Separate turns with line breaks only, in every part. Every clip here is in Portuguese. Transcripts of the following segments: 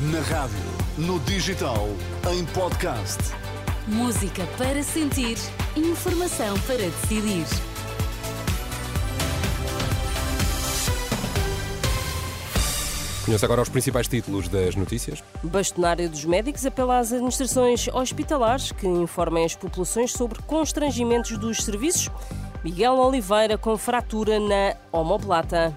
Na rádio, no digital, em podcast.
Música para sentir, informação para decidir.
Conheça agora os principais títulos das notícias.
Bastonário dos médicos apela às administrações hospitalares que informem as populações sobre constrangimentos dos serviços. Miguel Oliveira com fratura na omoplata.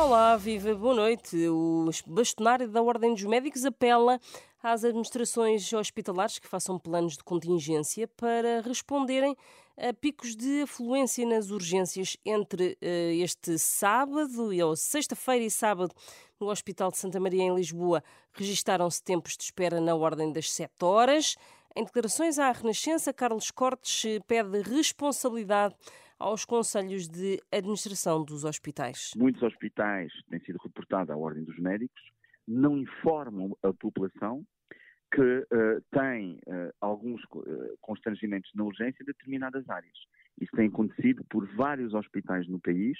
Olá, viva, boa noite. O bastonário da Ordem dos Médicos apela às administrações hospitalares que façam planos de contingência para responderem a picos de afluência nas urgências entre uh, este sábado e sexta-feira e sábado no Hospital de Santa Maria em Lisboa registaram-se tempos de espera na ordem das 7 horas. Em declarações à Renascença, Carlos Cortes pede responsabilidade aos conselhos de administração dos hospitais.
Muitos hospitais têm sido reportados à Ordem dos Médicos, não informam a população que uh, tem uh, alguns uh, constrangimentos na urgência em determinadas áreas. Isso tem acontecido por vários hospitais no país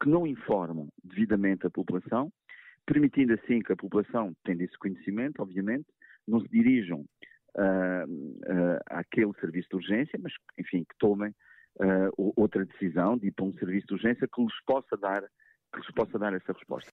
que não informam devidamente a população, permitindo assim que a população, tendo esse conhecimento, obviamente, não se dirijam àquele serviço de urgência, mas, enfim, que tomem uh, outra decisão de ir para um serviço de urgência que lhes possa dar que lhes possa dar essa resposta.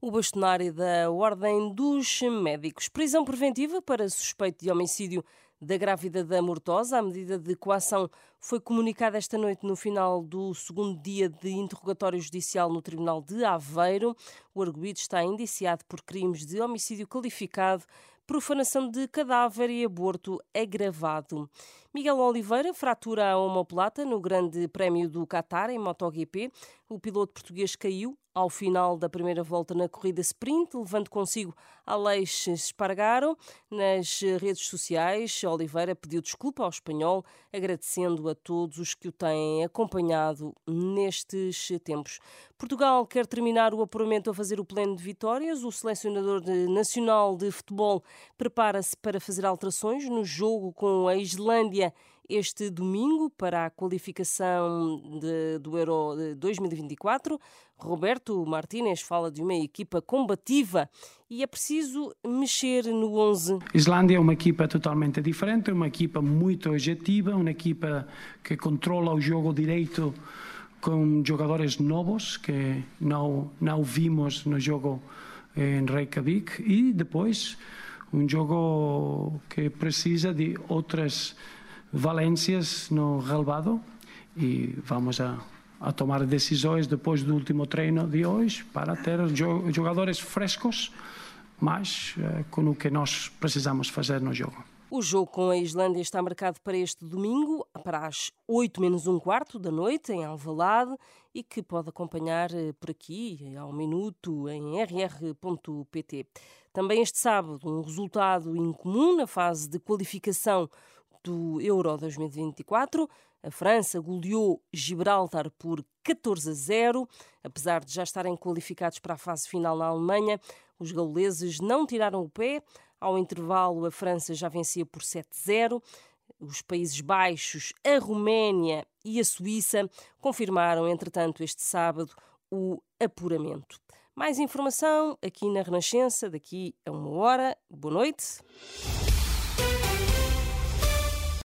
O bastonário da Ordem dos Médicos. Prisão preventiva para suspeito de homicídio da grávida da Mortosa. A medida de coação foi comunicada esta noite no final do segundo dia de interrogatório judicial no Tribunal de Aveiro. O arguído está indiciado por crimes de homicídio qualificado, profanação de cadáver e aborto agravado. Miguel Oliveira fratura a omoplata no Grande Prémio do Qatar em MotoGP. O piloto português caiu ao final da primeira volta na corrida sprint, levando consigo Aleix Espargaro. Nas redes sociais, Oliveira pediu desculpa ao espanhol, agradecendo a todos os que o têm acompanhado nestes tempos. Portugal quer terminar o apuramento a fazer o pleno de vitórias. O selecionador nacional de futebol prepara-se para fazer alterações no jogo com a Islândia este domingo para a qualificação de, do Euro 2024. Roberto Martínez fala de uma equipa combativa e é preciso mexer no 11.
Islândia é uma equipa totalmente diferente, é uma equipa muito objetiva, uma equipa que controla o jogo direito com jogadores novos que não, não vimos no jogo em Reykjavik e depois um jogo que precisa de outras valências no relevado e vamos a, a tomar decisões depois do último treino de hoje para ter jogadores frescos, mas eh, com o que nós precisamos fazer no jogo.
O jogo com a Islândia está marcado para este domingo, para as 8 menos um quarto da noite, em Alvalade, e que pode acompanhar eh, por aqui, ao minuto, em rr.pt. Também este sábado, um resultado incomum na fase de qualificação do Euro 2024. A França goleou Gibraltar por 14 a 0. Apesar de já estarem qualificados para a fase final na Alemanha, os gauleses não tiraram o pé. Ao intervalo, a França já vencia por 7 a 0. Os Países Baixos, a Roménia e a Suíça confirmaram, entretanto, este sábado o apuramento. Mais informação aqui na Renascença, daqui a uma hora. Boa noite.